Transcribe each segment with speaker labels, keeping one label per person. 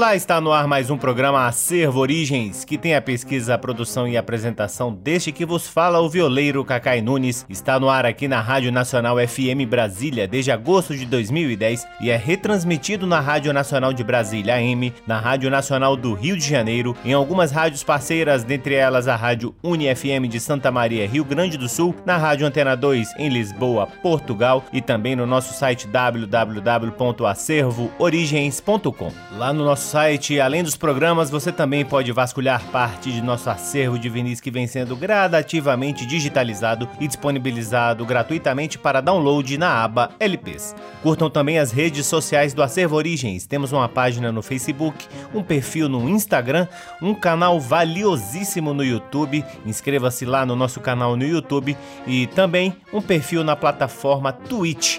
Speaker 1: Olá, está no ar mais um programa Acervo Origens, que tem a pesquisa, a produção e a apresentação deste que vos fala o violeiro Cacai Nunes. Está no ar aqui na Rádio Nacional FM Brasília desde agosto de 2010 e é retransmitido na Rádio Nacional de Brasília AM, na Rádio Nacional do Rio de Janeiro, em algumas rádios parceiras, dentre elas a Rádio Uni FM de Santa Maria, Rio Grande do Sul, na Rádio Antena 2 em Lisboa, Portugal e também no nosso site www.acervoorigens.com. Lá no nosso site, além dos programas, você também pode vasculhar parte de nosso acervo de vinis que vem sendo gradativamente digitalizado e disponibilizado gratuitamente para download na aba LPs. Curtam também as redes sociais do Acervo Origens. Temos uma página no Facebook, um perfil no Instagram, um canal valiosíssimo no YouTube. Inscreva-se lá no nosso canal no YouTube e também um perfil na plataforma Twitch,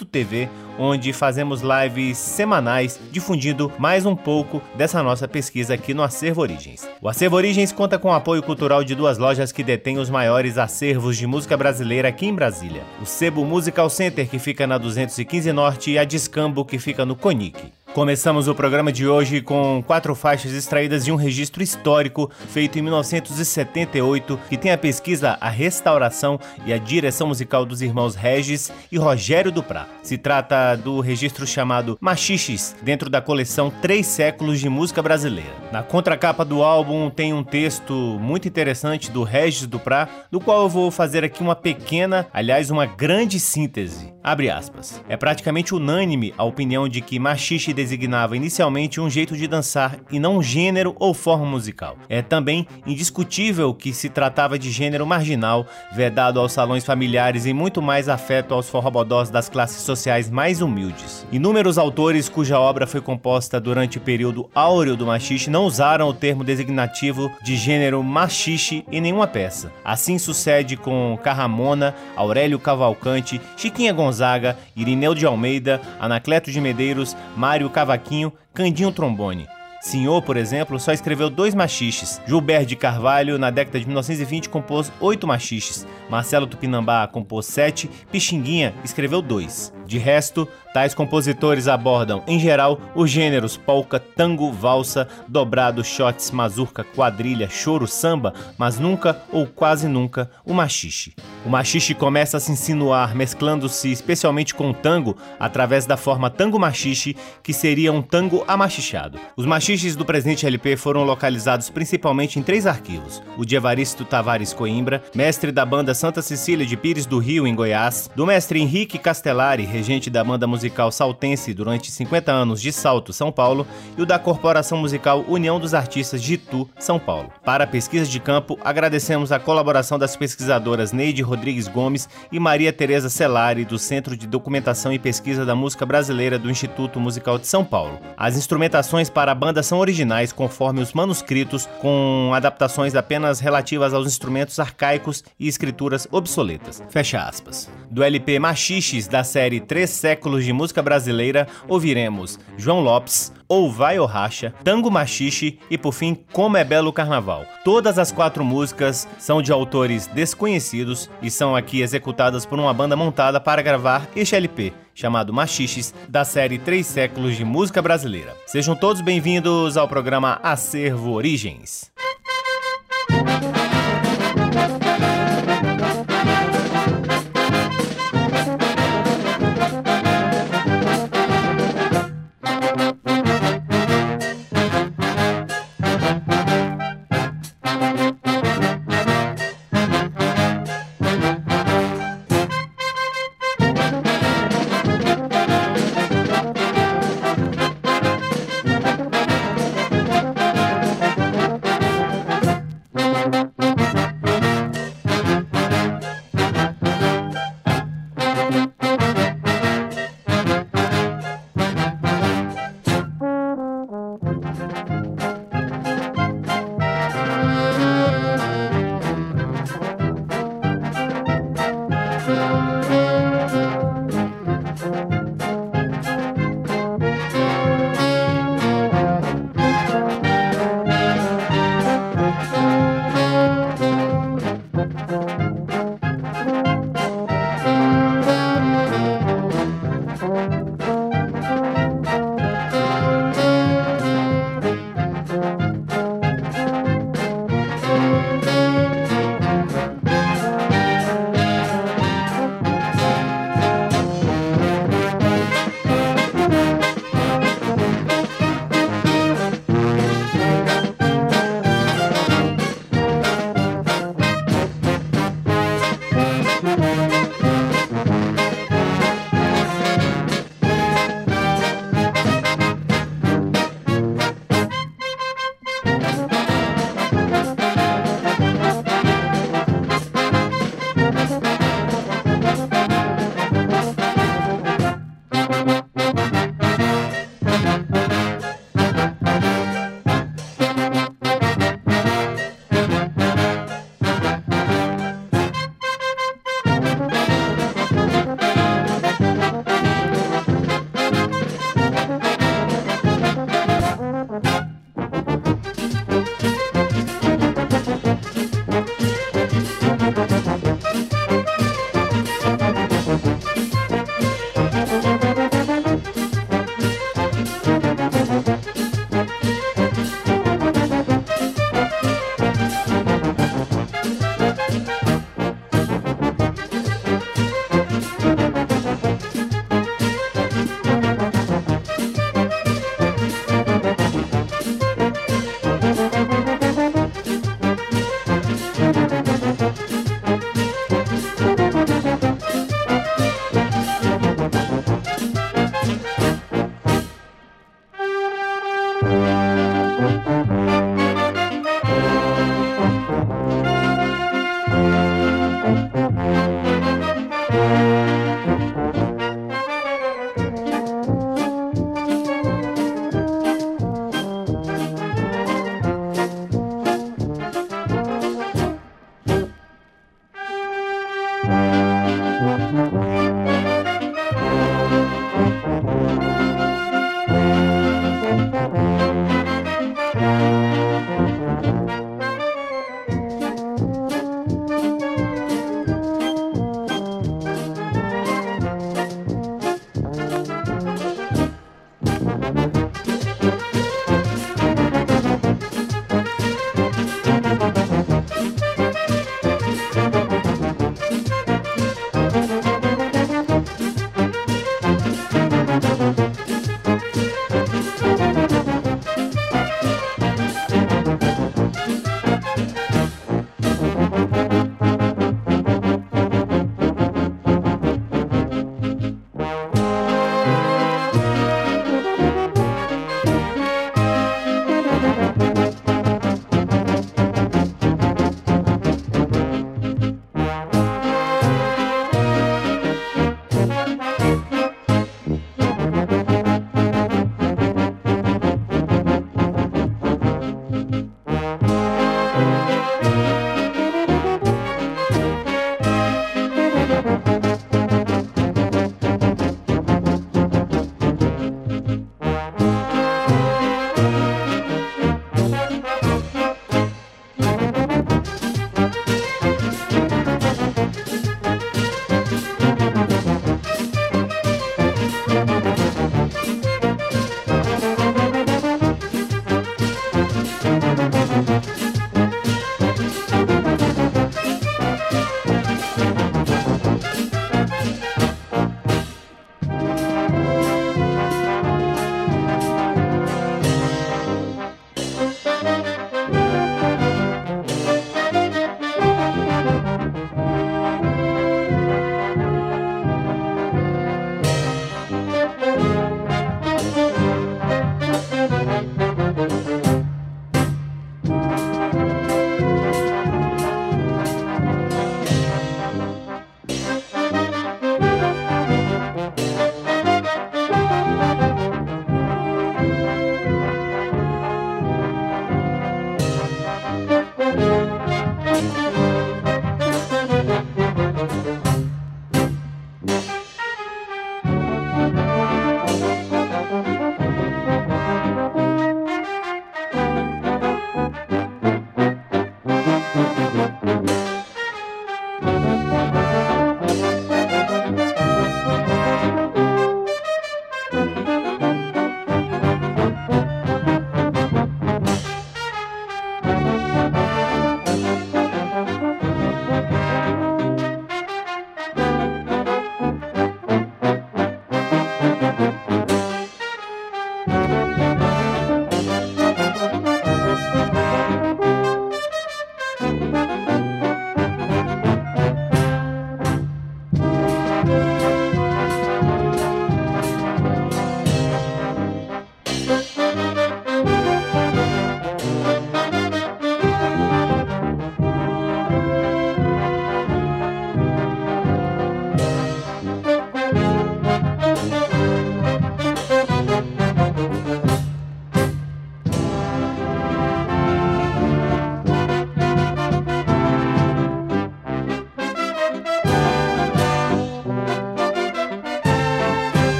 Speaker 1: twitch.tv, onde fazemos lives semanais difundindo mais um pouco dessa nossa pesquisa aqui no Acervo Origens. O Acervo Origens conta com o apoio cultural de duas lojas que detêm os maiores acervos de música brasileira aqui em Brasília: o Sebo Musical Center, que fica na 215 Norte, e a Discambo, que fica no Conic. Começamos o programa de hoje com quatro faixas extraídas de um registro histórico feito em 1978 que tem a pesquisa, a restauração e a direção musical dos irmãos Regis e Rogério Duprá. Se trata do registro chamado Machiches, dentro da coleção Três Séculos de Música Brasileira. Na contracapa do álbum tem um texto muito interessante do Regis Duprá, do qual eu vou fazer aqui uma pequena, aliás, uma grande síntese. Abre aspas. É praticamente unânime a opinião de que machixe designava inicialmente um jeito de dançar e não um gênero ou forma musical. É também indiscutível que se tratava de gênero marginal, vedado aos salões familiares e muito mais afeto aos forrobodós das classes sociais mais humildes. Inúmeros autores cuja obra foi composta durante o período áureo do machixe não usaram o termo designativo de gênero machixe em nenhuma peça. Assim sucede com Carramona, Aurélio Cavalcante, Chiquinha Gonzaga, Irineu de Almeida, Anacleto de Medeiros, Mário Cavaquinho, Candinho Trombone. Senhor, por exemplo, só escreveu dois machiches. Gilberto de Carvalho, na década de 1920, compôs oito machiches. Marcelo Tupinambá compôs sete. Pixinguinha escreveu dois. De resto, tais compositores abordam, em geral, os gêneros polca, tango, valsa, dobrado, shots, mazurca, quadrilha, choro, samba, mas nunca ou quase nunca o machixe. O machixe começa a se insinuar, mesclando-se especialmente com o tango, através da forma tango machixe, que seria um tango amachichado. Os machiches do presente LP foram localizados principalmente em três arquivos: o de Evaristo Tavares Coimbra, mestre da banda Santa Cecília de Pires do Rio, em Goiás, do mestre Henrique Castellari, regente da banda musical Saltense durante 50 anos de Salto, São Paulo, e o da Corporação Musical União dos Artistas de Itu, São Paulo. Para a pesquisa de campo, agradecemos a colaboração das pesquisadoras Neide Rodrigues Gomes e Maria Tereza Celari, do Centro de Documentação e Pesquisa da Música Brasileira do Instituto Musical de São Paulo. As instrumentações para a banda são originais, conforme os manuscritos, com adaptações apenas relativas aos instrumentos arcaicos e escrituras obsoletas. Fecha aspas. Do LP Machiches, da série Três Séculos de Música Brasileira, ouviremos João Lopes, Ou Vai ou Racha, Tango Machixe e, por fim, Como é Belo Carnaval. Todas as quatro músicas são de autores desconhecidos e são aqui executadas por uma banda montada para gravar este LP, chamado Machiches, da série Três Séculos de Música Brasileira. Sejam todos bem-vindos ao programa Acervo Origens.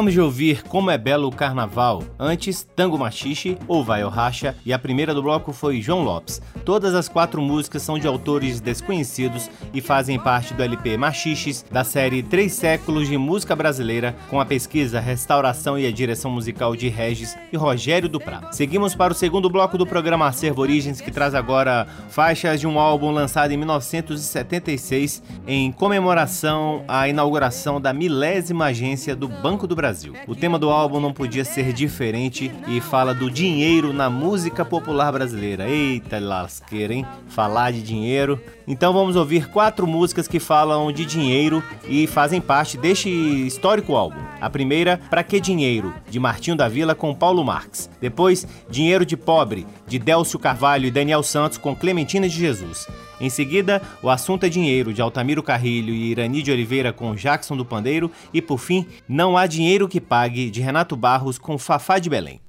Speaker 1: Acabamos de ouvir Como é Belo o Carnaval, antes Tango Machixe ou Vai ao Racha e a primeira do bloco foi João Lopes. Todas as quatro músicas são de autores desconhecidos e fazem parte do LP Machiches da série Três Séculos de Música Brasileira com a pesquisa, restauração e a direção musical de Regis e Rogério Duprá. Seguimos para o segundo bloco do programa Acervo Origens que traz agora faixas de um álbum lançado em 1976 em comemoração à inauguração da milésima agência do Banco do Brasil. O tema do álbum não podia ser diferente e fala do dinheiro na música popular brasileira. Eita lasqueira, hein? Falar de dinheiro. Então vamos ouvir quatro músicas que falam de dinheiro e fazem parte deste histórico álbum. A primeira, Pra Que Dinheiro, de Martinho da Vila com Paulo Marx. Depois, Dinheiro de Pobre, de Délcio Carvalho e Daniel Santos com Clementina de Jesus. Em seguida, O Assunto é Dinheiro, de Altamiro Carrilho e Irani de Oliveira com Jackson do Pandeiro. E por fim, Não Há Dinheiro que Pague, de Renato Barros com Fafá de Belém.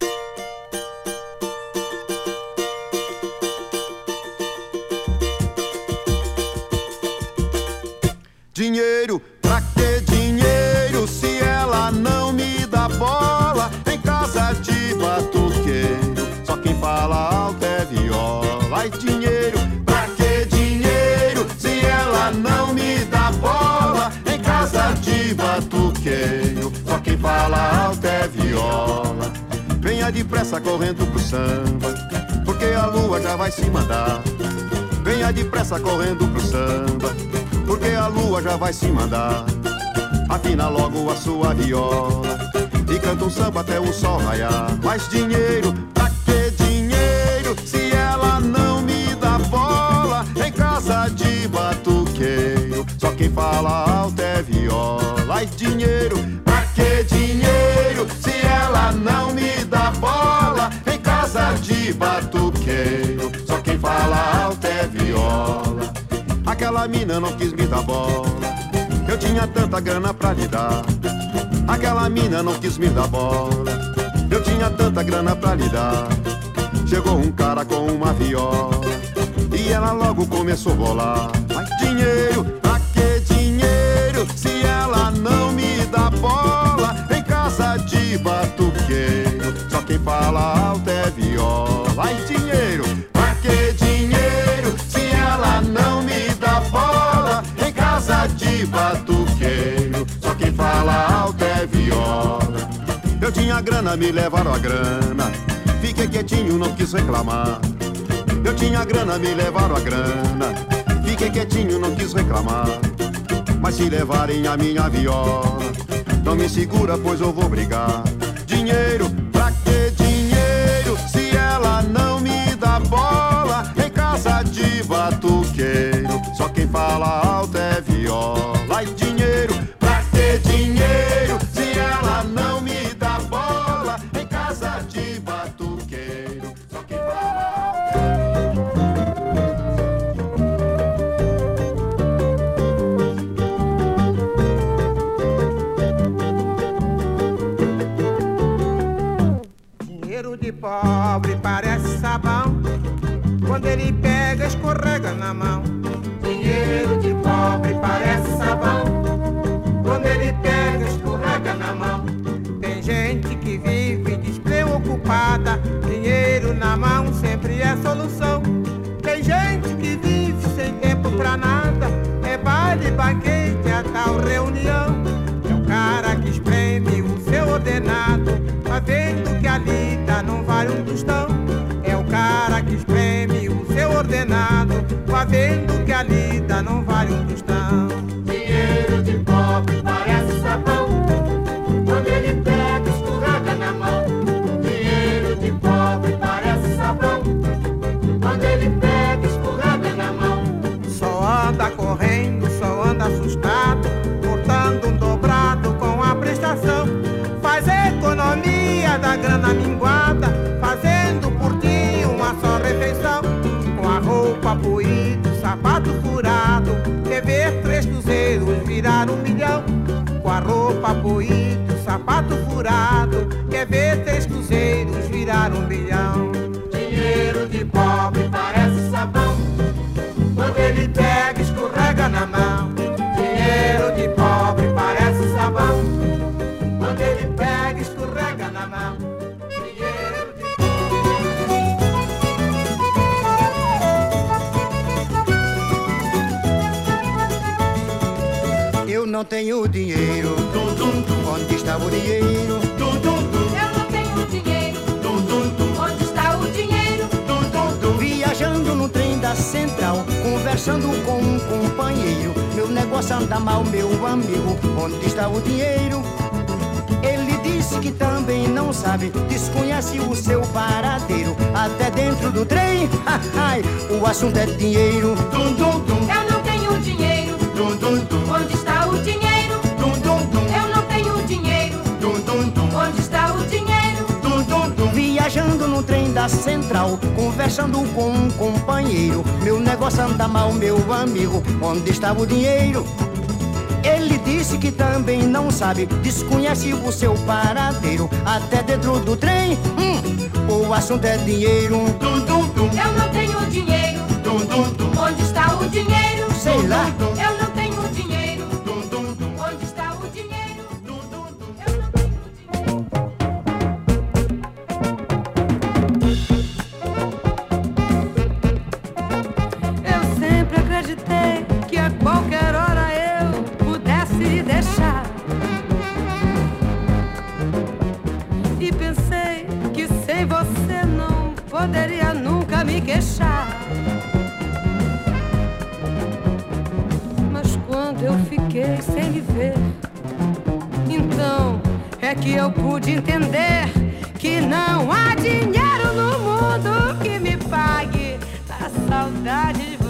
Speaker 2: Dinheiro, pra que dinheiro se ela não me dá bola? Em casa de batuqueiro, só quem fala alto é viola. Ai, dinheiro, Venha depressa correndo pro samba, porque a lua já vai se mandar. Venha depressa correndo pro samba, porque a lua já vai se mandar. Afina logo a sua viola e canta um samba até o sol raiar. Mais dinheiro, pra que dinheiro se ela não me dá bola em casa de batuqueio? Só quem fala alto é viola mais dinheiro. Pra que dinheiro se ela não me bola? Em casa de batuqueiro, só quem fala alto é viola. Aquela mina não quis me dar bola, eu tinha tanta grana pra lhe dar. Aquela mina não quis me dar bola, eu tinha tanta grana pra lhe dar. Chegou um cara com uma viola e ela logo começou a bolar. Mais dinheiro, pra que dinheiro se ela não me dá bola em casa de batuqueiro. Fala alto é viola. Ai, dinheiro, pra que dinheiro se ela não me dá bola em casa de batuqueiro? Só quem fala alto é viola. Eu tinha grana, me levaram a grana. Fiquei quietinho, não quis reclamar. Eu tinha grana, me levaram a grana. Fiquei quietinho, não quis reclamar. Mas se levarem a minha viola, não me segura, pois eu vou brigar. Dinheiro, não me dá bola em casa de batuqueiro, não
Speaker 3: tenho dinheiro. Onde está o dinheiro?
Speaker 4: Eu não tenho dinheiro. Onde está o dinheiro?
Speaker 3: Viajando no trem da central, conversando com um companheiro. Meu negócio anda mal, meu amigo. Onde está o dinheiro? Ele disse que também não sabe, desconhece o seu paradeiro. Até dentro do trem, ai, o assunto é dinheiro.
Speaker 4: Eu não tenho dinheiro. Onde
Speaker 3: Viajando no trem da central, conversando com um companheiro. Meu negócio anda mal, meu amigo. Onde está o dinheiro? Ele disse que também não sabe, desconhece o seu paradeiro. Até dentro do trem, hum, o assunto é dinheiro.
Speaker 4: Eu não tenho dinheiro. Onde está o dinheiro?
Speaker 3: Sei lá.
Speaker 4: Eu não eu
Speaker 5: fiquei sem lhe ver, então é que eu pude entender que não há dinheiro no mundo que me pague. A saudade de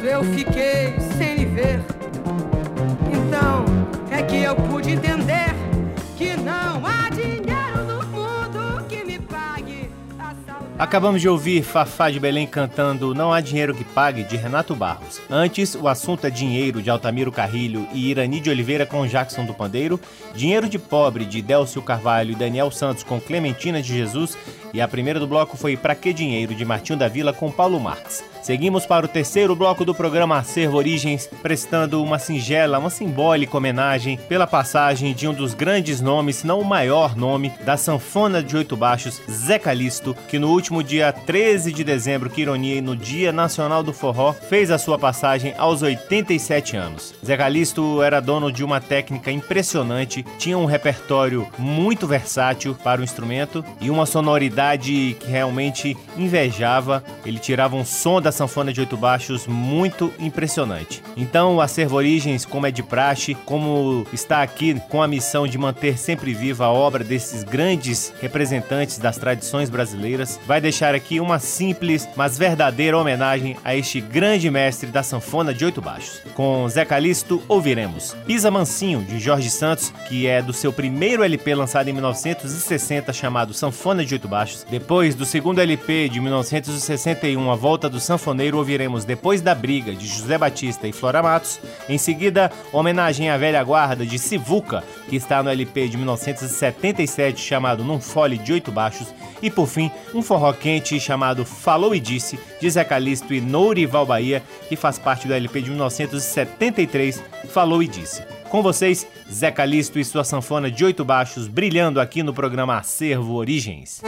Speaker 5: quando eu fiquei sem lhe ver, então é que eu pude entender que não há dinheiro no mundo que me pague a saudade.
Speaker 1: Acabamos de ouvir Fafá de Belém cantando Não Há Dinheiro que Pague, de Renato Barros. Antes, o assunto é Dinheiro, de Altamiro Carrilho e Irani de Oliveira com Jackson do Pandeiro. Dinheiro de Pobre, de Délcio Carvalho e Daniel Santos com Clementina de Jesus. E a primeira do bloco foi Pra Que Dinheiro, de Martinho da Vila com Paulo Marx. Seguimos para o terceiro bloco do programa Acervo Origens, prestando uma singela, uma simbólica homenagem pela passagem de um dos grandes nomes, se não o maior nome, da sanfona de oito baixos, Zé Calixto, que no último dia 13 de dezembro, que ironia, e no Dia Nacional do Forró, fez a sua passagem aos 87 anos. Zé Calixto era dono de uma técnica impressionante, tinha um repertório muito versátil para o instrumento e uma sonoridade que realmente invejava. Ele tirava um som da sanfona de oito baixos muito impressionante. Então, o Acervo Origens, como é de praxe, como está aqui com a missão de manter sempre viva a obra desses grandes representantes das tradições brasileiras, vai deixar aqui uma simples, mas verdadeira homenagem a este grande mestre da sanfona de oito baixos. Com Zé Calixto, ouviremos Pisa Mansinho, de Jorge Santos, que é do seu primeiro LP lançado em 1960, chamado Sanfona de Oito Baixos. Depois do segundo LP de 1961, A Volta do Sanfoneiro, ouviremos Depois da Briga, de José Batista e Flora Matos. Em seguida, homenagem à velha guarda de Sivuca, que está no LP de 1977, chamado Num Fole de Oito Baixos. E por fim, um forró quente chamado Falou e Disse, de Zé Calixto e Nourival Bahia, que faz parte do LP de 1973, Falou e Disse. Com vocês, Zé Calixto e sua sanfona de oito baixos brilhando aqui no programa Acervo Origens.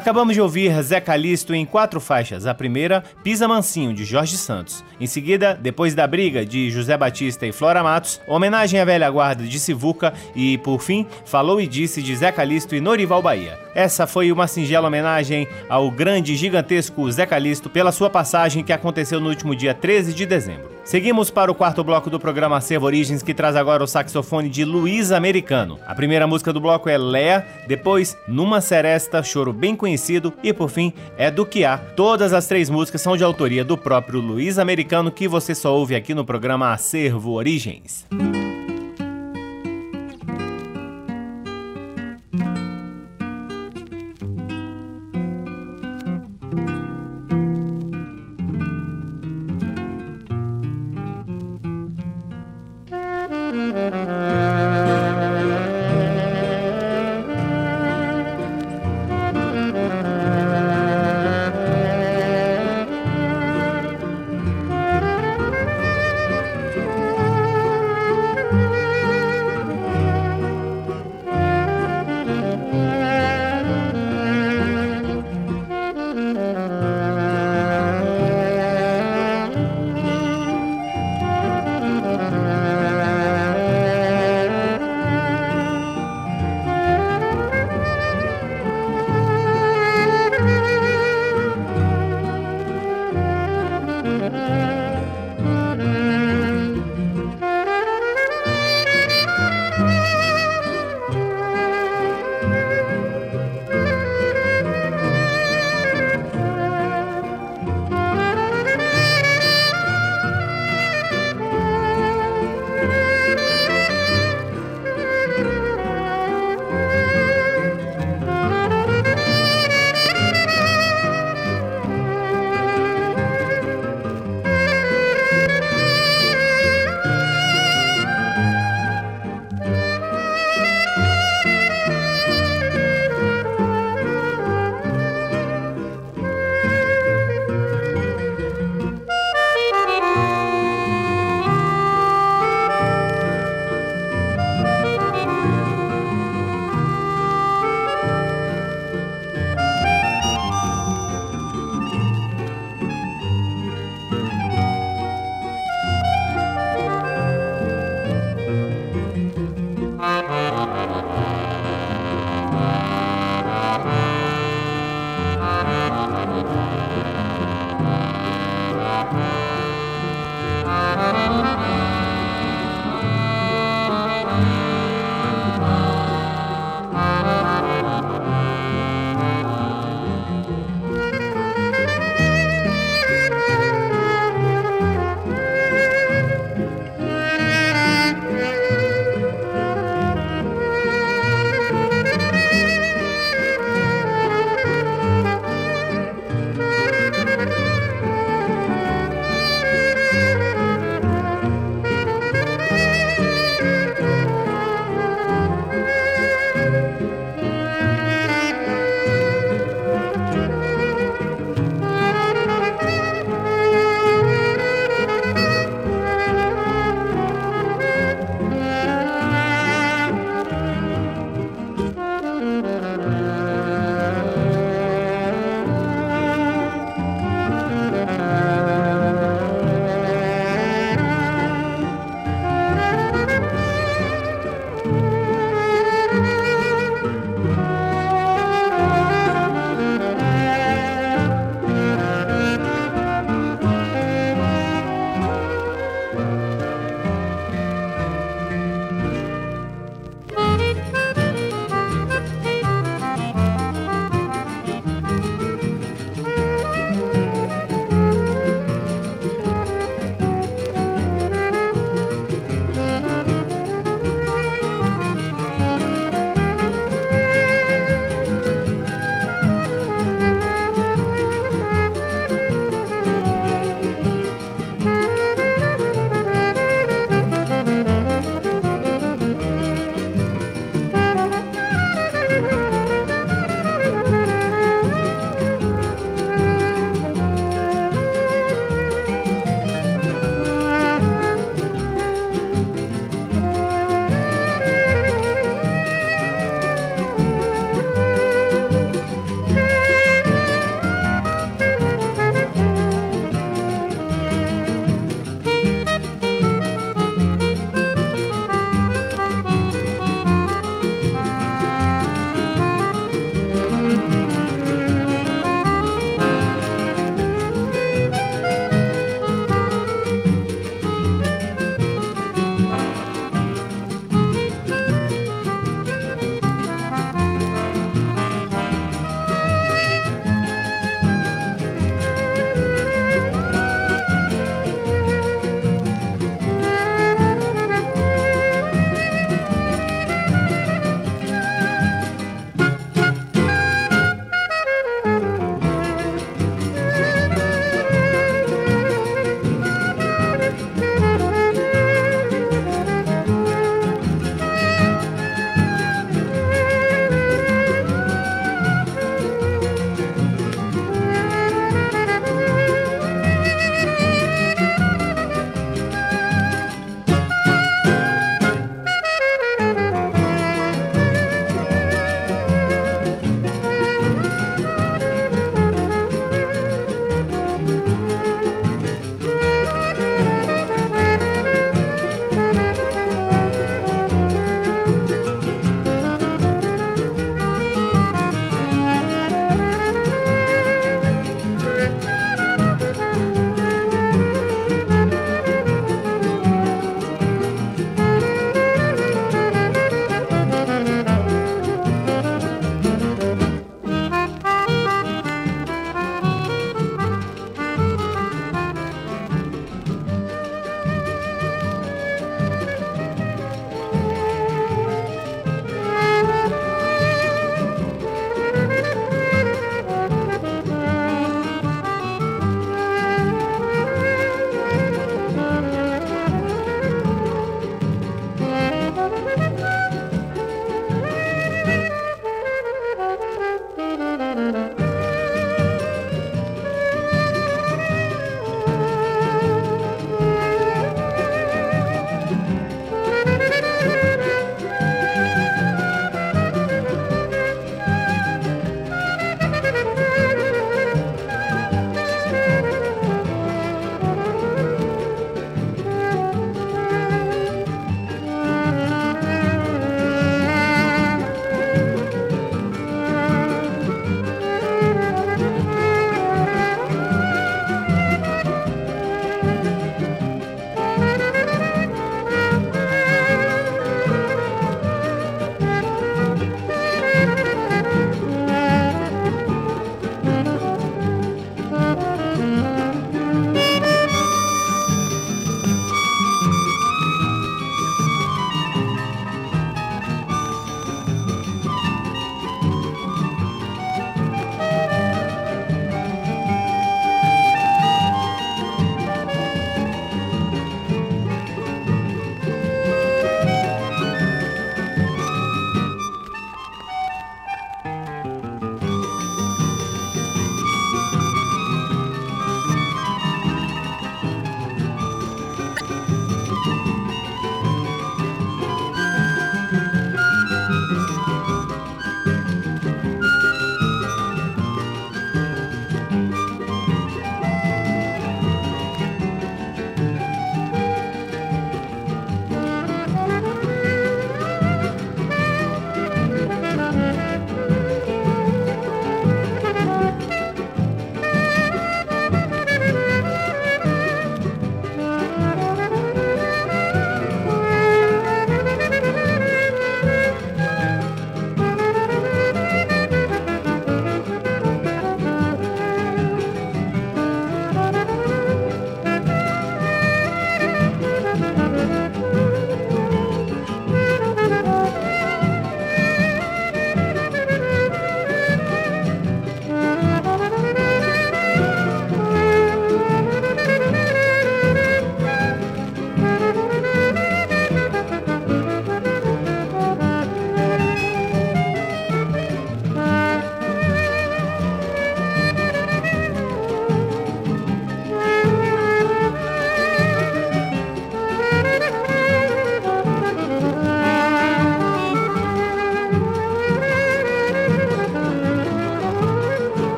Speaker 1: Acabamos de ouvir Zé Calixto em quatro faixas. A primeira, Pisa Mansinho, de Jorge Santos. Em seguida, Depois da Briga, de José Batista e Flora Matos. Homenagem à velha guarda de Sivuca. E, por fim, Falou e Disse, de Zé Calixto e Norival Bahia. Essa foi uma singela homenagem ao grande gigantesco Zé Calixto pela sua passagem que aconteceu no último dia 13 de dezembro. Seguimos para o quarto bloco do programa Acervo Origens, que traz agora o saxofone de Luiz Americano. A primeira música do bloco é Lea, depois Numa Seresta, choro bem conhecido, e por fim é Do Que Há. Todas as três músicas são de autoria do próprio Luiz Americano, que você só ouve aqui no programa Acervo Origens.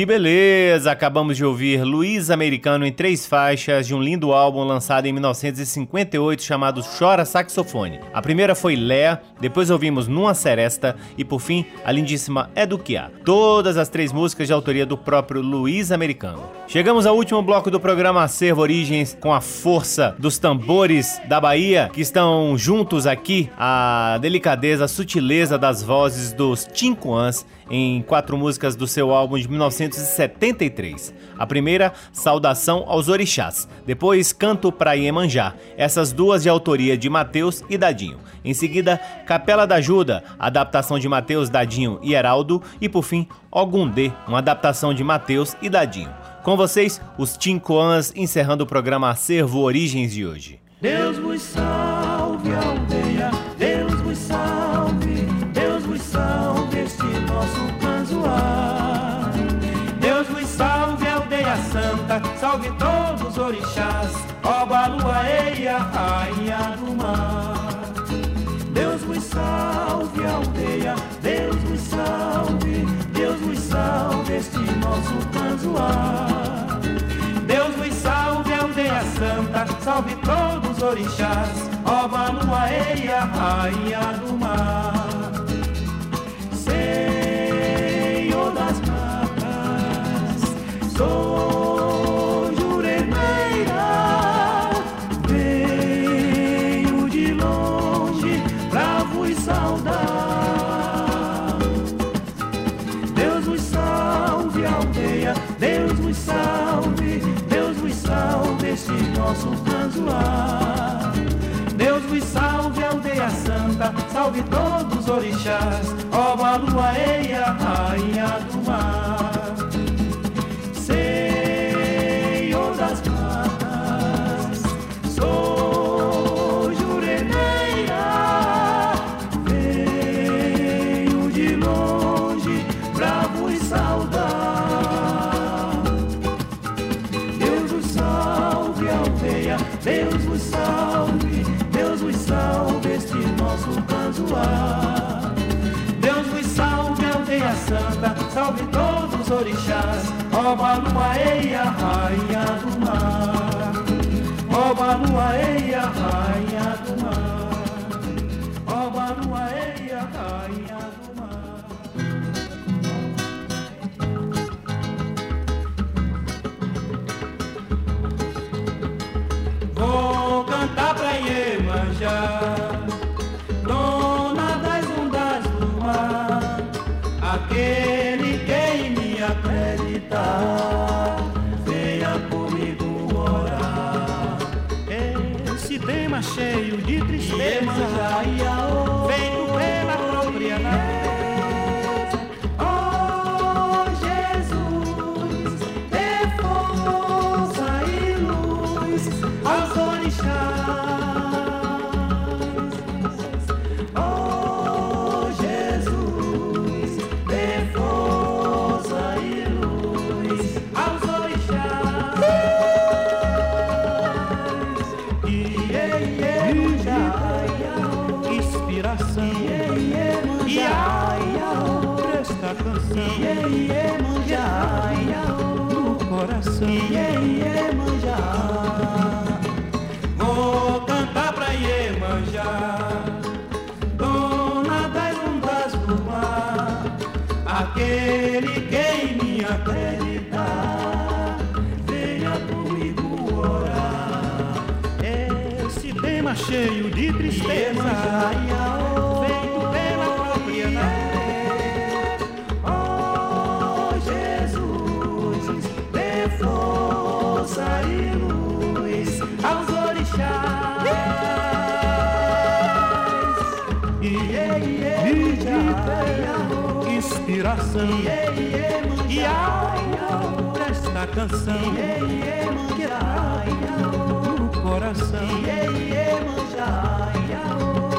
Speaker 1: Que beleza! Acabamos de ouvir Luiz Americano em três faixas de um lindo álbum lançado em 1958 chamado Chora Saxofone. A primeira foi Léa, depois ouvimos Numa Seresta e por fim a lindíssima É do que há. Todas as três músicas de autoria do próprio Luiz Americano. Chegamos ao último bloco do programa Acervo Origens com a força dos tambores da Bahia que estão juntos aqui, a delicadeza, a sutileza das vozes dos Tincoãs em quatro músicas do seu álbum de 1973. A primeira, Saudação aos Orixás. Depois, Canto para Iemanjá. Essas duas de autoria de Mateus e Dadinho. Em seguida, Capela da Ajuda, adaptação de Mateus, Dadinho e Heraldo. E por fim, Ogundê, uma adaptação de Mateus e Dadinho. Com vocês, os Tincoãs encerrando o programa Acervo Origens de hoje.
Speaker 6: Deus salve, nosso. Deus vos salve, aldeia santa, salve todos os orixás, ó Balua, Eia, rainha do mar. Deus vos salve, aldeia santa, salve todos os orixás, ó Eia, rainha do mar. Deus vos salve, Deus vos salve este nosso canzoar. Deus vos salve, aldeia santa, salve todos os orixás, ó Balua, Eia, rainha do mar. Ó Balua, Eia, rainha do mar. Tristeza, feito Tema cheio de tristeza, feito pela própria. Oh Jesus, dê força e luz aos orixás. Iê, inspiração. E alma desta canção. Que no coração. Iê, iê, manja, iao.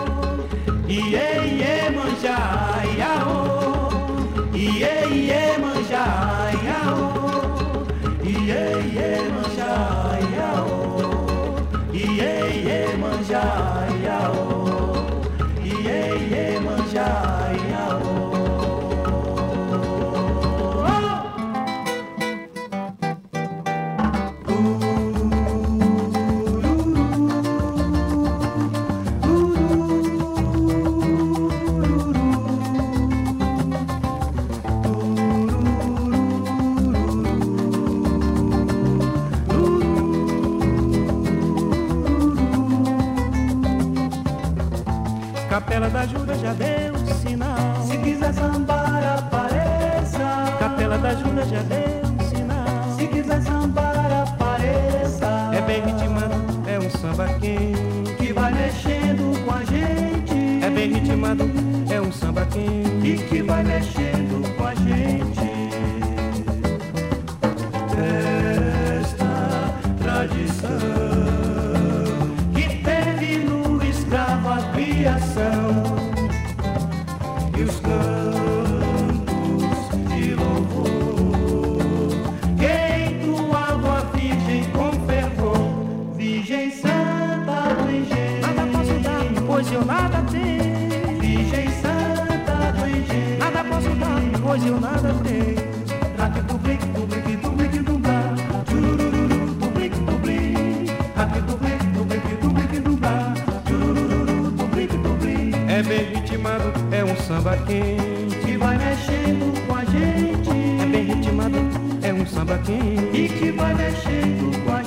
Speaker 7: ritmado é um samba quente.
Speaker 6: Que vai mexendo com a gente.
Speaker 7: É bem ritmado, é um samba quente.
Speaker 6: E que vai mexendo com a gente.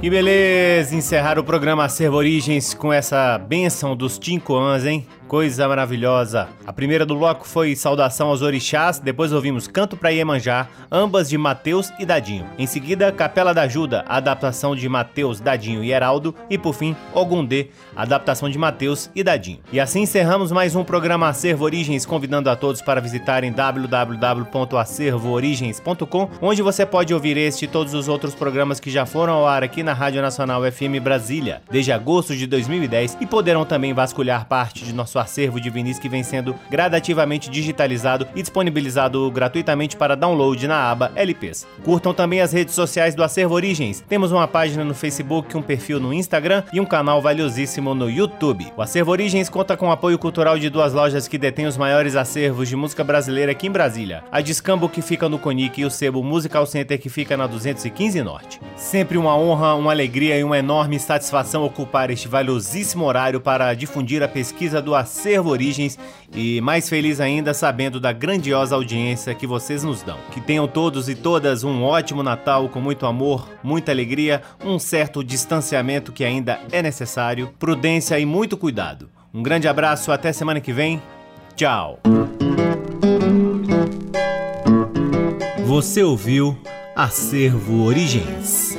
Speaker 6: Que
Speaker 1: beleza encerrar o programa Servo Origens com essa benção dos cinco anos, hein? coisa maravilhosa. A primeira do bloco foi Saudação aos Orixás, depois ouvimos Canto para Iemanjá, ambas de Mateus e Dadinho. Em seguida, Capela da Ajuda, adaptação de Mateus, Dadinho e Heraldo, e por fim, Ogundê, adaptação de Mateus e Dadinho. E assim encerramos mais um programa Acervo Origens, convidando a todos para visitarem www.acervoorigens.com, onde você pode ouvir este e todos os outros programas que já foram ao ar aqui na Rádio Nacional FM Brasília, desde agosto de 2010, e poderão também vasculhar parte de nosso acervo de vinis que vem sendo gradativamente digitalizado e disponibilizado gratuitamente para download na aba LPs. Curtam também as redes sociais do Acervo Origens. Temos uma página no Facebook, um perfil no Instagram e um canal valiosíssimo no YouTube. O Acervo Origens conta com o apoio cultural de duas lojas que detêm os maiores acervos de música brasileira aqui em Brasília. A Discambo que fica no Conic e o Sebo Musical Center que fica na 215 Norte. Sempre uma honra, uma alegria e uma enorme satisfação ocupar este valiosíssimo horário para difundir a pesquisa do Acervo Origens e mais feliz ainda sabendo da grandiosa audiência que vocês nos dão. Que tenham todos e todas um ótimo Natal com muito amor, muita alegria, um certo distanciamento que ainda é necessário, prudência e muito cuidado. Um grande abraço, até semana que vem. Tchau. Você ouviu Acervo Origens.